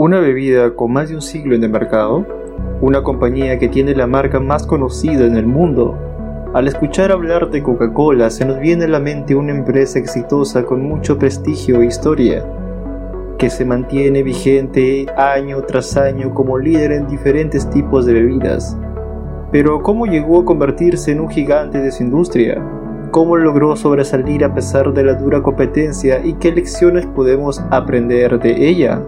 Una bebida con más de un siglo en el mercado, una compañía que tiene la marca más conocida en el mundo. Al escuchar hablar de Coca-Cola se nos viene a la mente una empresa exitosa con mucho prestigio e historia, que se mantiene vigente año tras año como líder en diferentes tipos de bebidas. Pero ¿cómo llegó a convertirse en un gigante de su industria? ¿Cómo logró sobresalir a pesar de la dura competencia y qué lecciones podemos aprender de ella?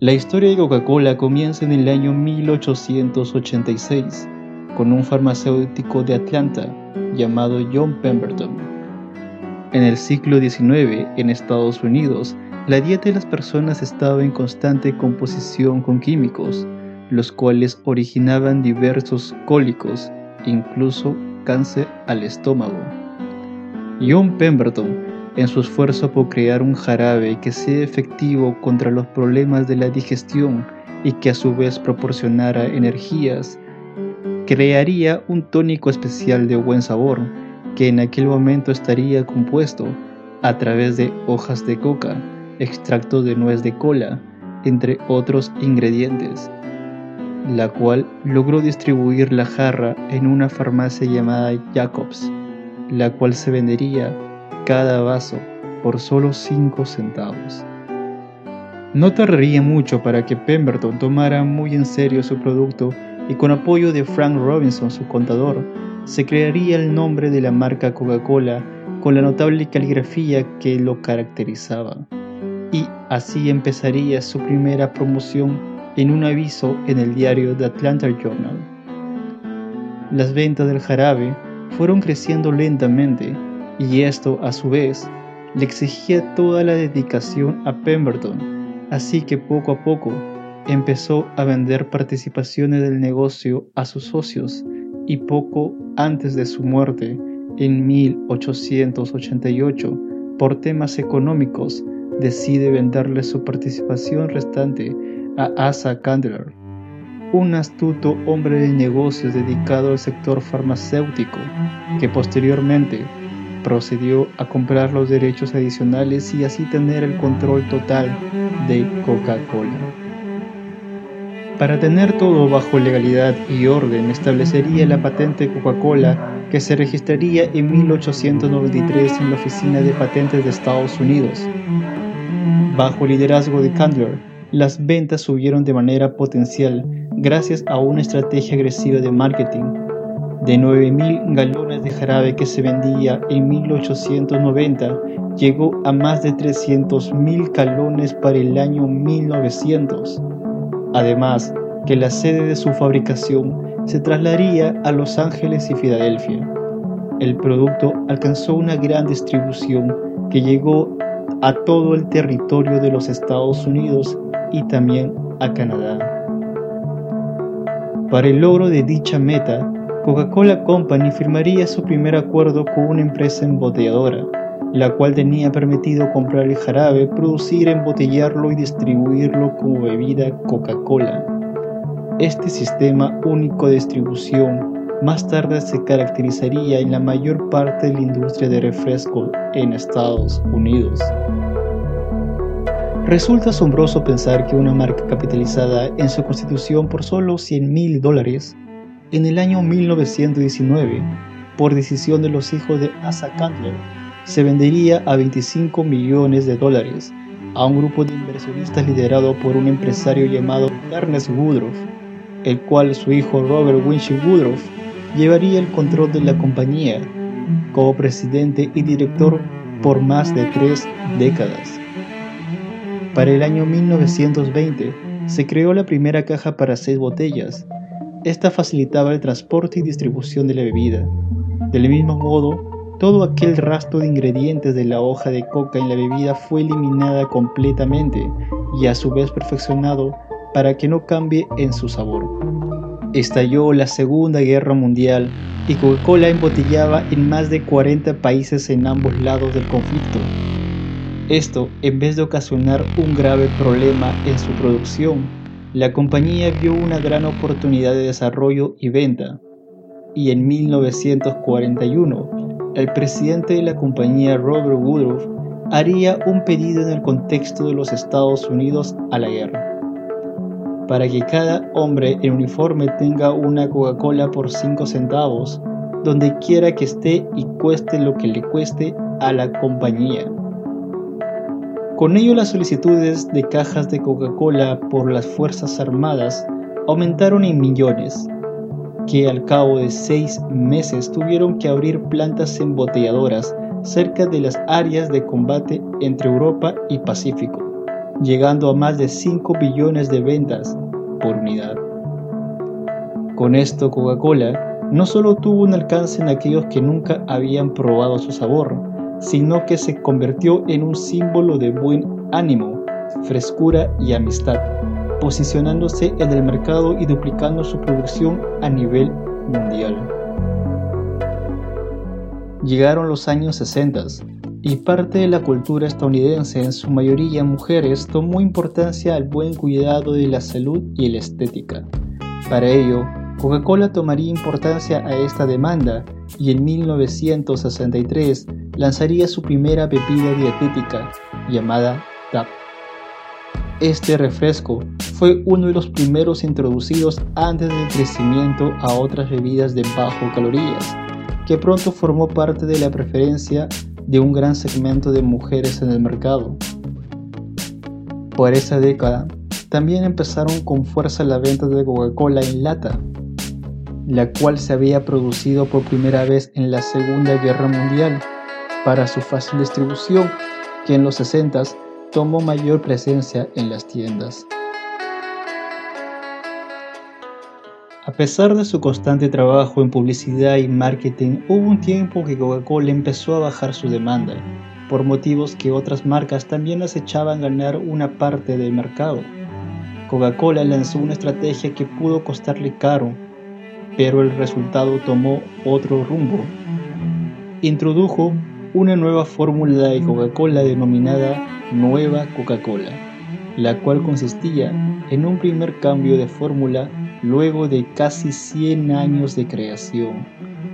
La historia de Coca-Cola comienza en el año 1886 con un farmacéutico de Atlanta llamado John Pemberton. En el siglo XIX, en Estados Unidos, la dieta de las personas estaba en constante composición con químicos, los cuales originaban diversos cólicos, incluso cáncer al estómago. John Pemberton en su esfuerzo por crear un jarabe que sea efectivo contra los problemas de la digestión y que a su vez proporcionara energías, crearía un tónico especial de buen sabor que en aquel momento estaría compuesto a través de hojas de coca, extracto de nuez de cola, entre otros ingredientes, la cual logró distribuir la jarra en una farmacia llamada Jacobs, la cual se vendería cada vaso por solo 5 centavos. No tardaría mucho para que Pemberton tomara muy en serio su producto y con apoyo de Frank Robinson, su contador, se crearía el nombre de la marca Coca-Cola con la notable caligrafía que lo caracterizaba. Y así empezaría su primera promoción en un aviso en el diario The Atlanta Journal. Las ventas del jarabe fueron creciendo lentamente y esto a su vez le exigía toda la dedicación a Pemberton, así que poco a poco empezó a vender participaciones del negocio a sus socios y poco antes de su muerte, en 1888, por temas económicos, decide venderle su participación restante a Asa Candler, un astuto hombre de negocios dedicado al sector farmacéutico, que posteriormente procedió a comprar los derechos adicionales y así tener el control total de Coca-Cola. Para tener todo bajo legalidad y orden, establecería la patente Coca-Cola que se registraría en 1893 en la Oficina de Patentes de Estados Unidos. Bajo el liderazgo de Candler, las ventas subieron de manera potencial gracias a una estrategia agresiva de marketing de 9.000 galones de jarabe que se vendía en 1890, llegó a más de 300.000 galones para el año 1900. Además, que la sede de su fabricación se trasladaría a Los Ángeles y Filadelfia. El producto alcanzó una gran distribución que llegó a todo el territorio de los Estados Unidos y también a Canadá. Para el logro de dicha meta, Coca-Cola Company firmaría su primer acuerdo con una empresa embotelladora, la cual tenía permitido comprar el jarabe, producir, embotellarlo y distribuirlo como bebida Coca-Cola. Este sistema único de distribución más tarde se caracterizaría en la mayor parte de la industria de refresco en Estados Unidos. Resulta asombroso pensar que una marca capitalizada en su constitución por solo 100 mil dólares en el año 1919, por decisión de los hijos de Asa Candler, se vendería a 25 millones de dólares a un grupo de inversionistas liderado por un empresario llamado Ernest Woodruff, el cual su hijo Robert Winship Woodruff llevaría el control de la compañía como presidente y director por más de tres décadas. Para el año 1920 se creó la primera caja para seis botellas esta facilitaba el transporte y distribución de la bebida. Del mismo modo, todo aquel rastro de ingredientes de la hoja de coca en la bebida fue eliminada completamente y a su vez perfeccionado para que no cambie en su sabor. Estalló la Segunda Guerra Mundial y Coca-Cola embotellaba en más de 40 países en ambos lados del conflicto. Esto, en vez de ocasionar un grave problema en su producción, la compañía vio una gran oportunidad de desarrollo y venta, y en 1941 el presidente de la compañía Robert Woodruff haría un pedido en el contexto de los Estados Unidos a la guerra para que cada hombre en uniforme tenga una Coca-Cola por 5 centavos, donde quiera que esté y cueste lo que le cueste a la compañía. Con ello las solicitudes de cajas de Coca-Cola por las Fuerzas Armadas aumentaron en millones, que al cabo de seis meses tuvieron que abrir plantas embotelladoras cerca de las áreas de combate entre Europa y Pacífico llegando a más de 5 billones de ventas por unidad. Con esto Coca-Cola no solo tuvo un alcance en aquellos que nunca habían probado su sabor, sino que se convirtió en un símbolo de buen ánimo, frescura y amistad, posicionándose en el mercado y duplicando su producción a nivel mundial. Llegaron los años 60 y parte de la cultura estadounidense, en su mayoría mujeres, tomó importancia al buen cuidado de la salud y la estética. Para ello, Coca-Cola tomaría importancia a esta demanda y en 1963 lanzaría su primera bebida dietética llamada TAP. Este refresco fue uno de los primeros introducidos antes del crecimiento a otras bebidas de bajo calorías, que pronto formó parte de la preferencia de un gran segmento de mujeres en el mercado. Por esa década, también empezaron con fuerza la venta de Coca-Cola en lata, la cual se había producido por primera vez en la Segunda Guerra Mundial para su fácil distribución, que en los 60 tomó mayor presencia en las tiendas. A pesar de su constante trabajo en publicidad y marketing, hubo un tiempo que Coca-Cola empezó a bajar su demanda, por motivos que otras marcas también acechaban ganar una parte del mercado. Coca-Cola lanzó una estrategia que pudo costarle caro, pero el resultado tomó otro rumbo. Introdujo una nueva fórmula de Coca-Cola denominada Nueva Coca-Cola, la cual consistía en un primer cambio de fórmula luego de casi 100 años de creación.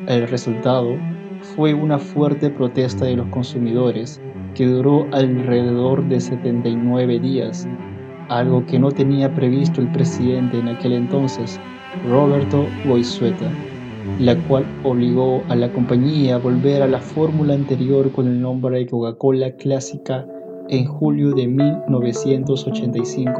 El resultado fue una fuerte protesta de los consumidores que duró alrededor de 79 días, algo que no tenía previsto el presidente en aquel entonces, Roberto Goizueta, la cual obligó a la compañía a volver a la fórmula anterior con el nombre de Coca-Cola Clásica en julio de 1985.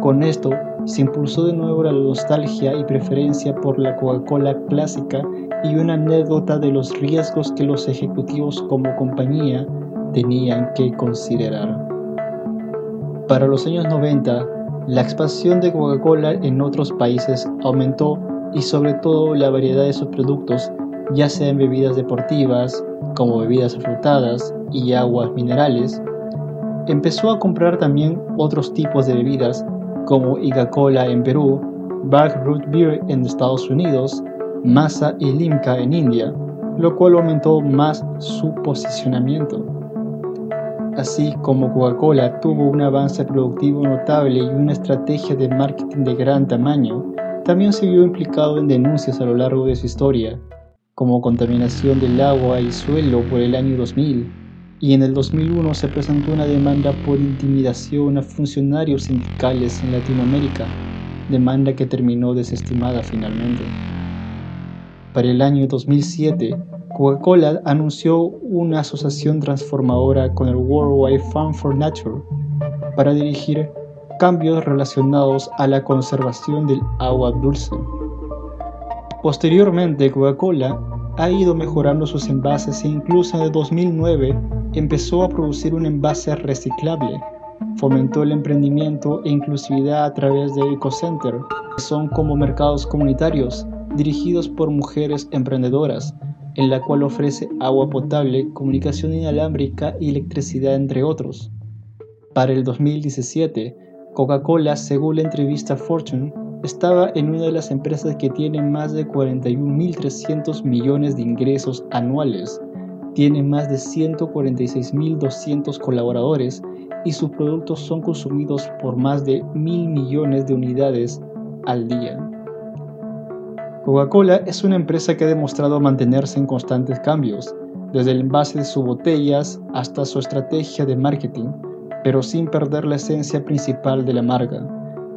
Con esto, se impulsó de nuevo la nostalgia y preferencia por la Coca-Cola clásica y una anécdota de los riesgos que los ejecutivos como compañía tenían que considerar. Para los años 90, la expansión de Coca-Cola en otros países aumentó y sobre todo la variedad de sus productos, ya sea en bebidas deportivas, como bebidas afrutadas y aguas minerales, empezó a comprar también otros tipos de bebidas como Iga-Cola en Perú, Bag Root Beer en Estados Unidos, Masa y Limca en India, lo cual aumentó más su posicionamiento. Así como Coca-Cola tuvo un avance productivo notable y una estrategia de marketing de gran tamaño, también se vio implicado en denuncias a lo largo de su historia, como contaminación del agua y suelo por el año 2000, y en el 2001 se presentó una demanda por intimidación a funcionarios sindicales en Latinoamérica, demanda que terminó desestimada finalmente. Para el año 2007, Coca-Cola anunció una asociación transformadora con el Worldwide Fund for Nature para dirigir cambios relacionados a la conservación del agua dulce. Posteriormente, Coca-Cola ha ido mejorando sus envases e incluso en el 2009 empezó a producir un envase reciclable. Fomentó el emprendimiento e inclusividad a través de EcoCenter, que son como mercados comunitarios dirigidos por mujeres emprendedoras, en la cual ofrece agua potable, comunicación inalámbrica y electricidad, entre otros. Para el 2017, Coca-Cola, según la entrevista Fortune, estaba en una de las empresas que tiene más de 41.300 millones de ingresos anuales tiene más de 146.200 colaboradores y sus productos son consumidos por más de mil millones de unidades al día. Coca-Cola es una empresa que ha demostrado mantenerse en constantes cambios, desde el envase de sus botellas hasta su estrategia de marketing, pero sin perder la esencia principal de la marca,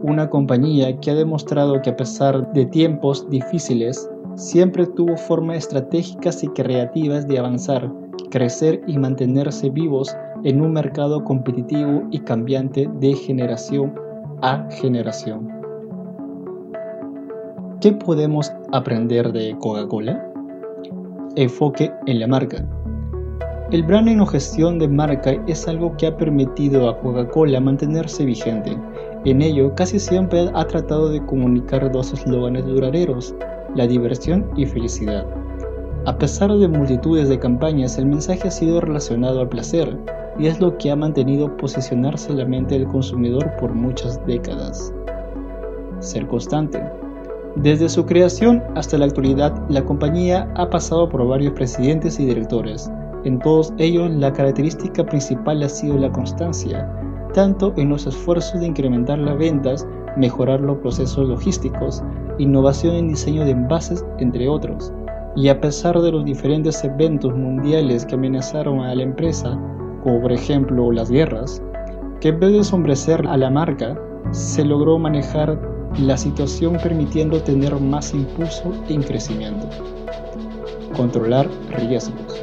una compañía que ha demostrado que a pesar de tiempos difíciles, siempre tuvo formas estratégicas y creativas de avanzar, crecer y mantenerse vivos en un mercado competitivo y cambiante de generación a generación. ¿Qué podemos aprender de Coca-Cola? Enfoque en la marca. El branding o gestión de marca es algo que ha permitido a Coca-Cola mantenerse vigente. En ello, casi siempre ha tratado de comunicar dos eslóganes duraderos, la diversión y felicidad. A pesar de multitudes de campañas, el mensaje ha sido relacionado al placer, y es lo que ha mantenido posicionarse la mente del consumidor por muchas décadas. Ser constante. Desde su creación hasta la actualidad, la compañía ha pasado por varios presidentes y directores. En todos ellos, la característica principal ha sido la constancia, tanto en los esfuerzos de incrementar las ventas, mejorar los procesos logísticos, innovación en diseño de envases, entre otros. Y a pesar de los diferentes eventos mundiales que amenazaron a la empresa, como por ejemplo las guerras, que en vez de sombrecer a la marca, se logró manejar la situación permitiendo tener más impulso en crecimiento. Controlar riesgos.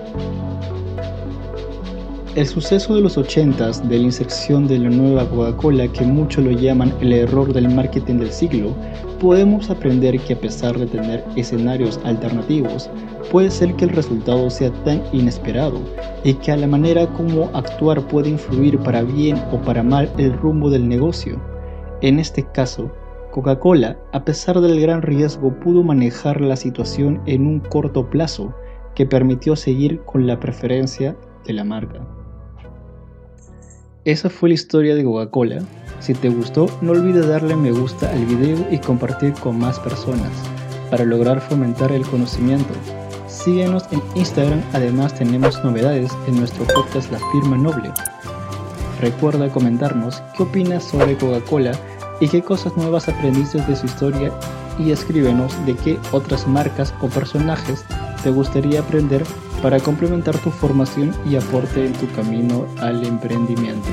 El suceso de los 80 de la inserción de la nueva Coca-Cola, que muchos lo llaman el error del marketing del siglo, podemos aprender que a pesar de tener escenarios alternativos, puede ser que el resultado sea tan inesperado y que a la manera como actuar puede influir para bien o para mal el rumbo del negocio. En este caso, Coca-Cola, a pesar del gran riesgo, pudo manejar la situación en un corto plazo que permitió seguir con la preferencia de la marca. Esa fue la historia de Coca-Cola. Si te gustó, no olvides darle me gusta al video y compartir con más personas para lograr fomentar el conocimiento. Síguenos en Instagram, además tenemos novedades en nuestro podcast La Firma Noble. Recuerda comentarnos qué opinas sobre Coca-Cola y qué cosas nuevas aprendiste de su historia y escríbenos de qué otras marcas o personajes te gustaría aprender para complementar tu formación y aporte en tu camino al emprendimiento.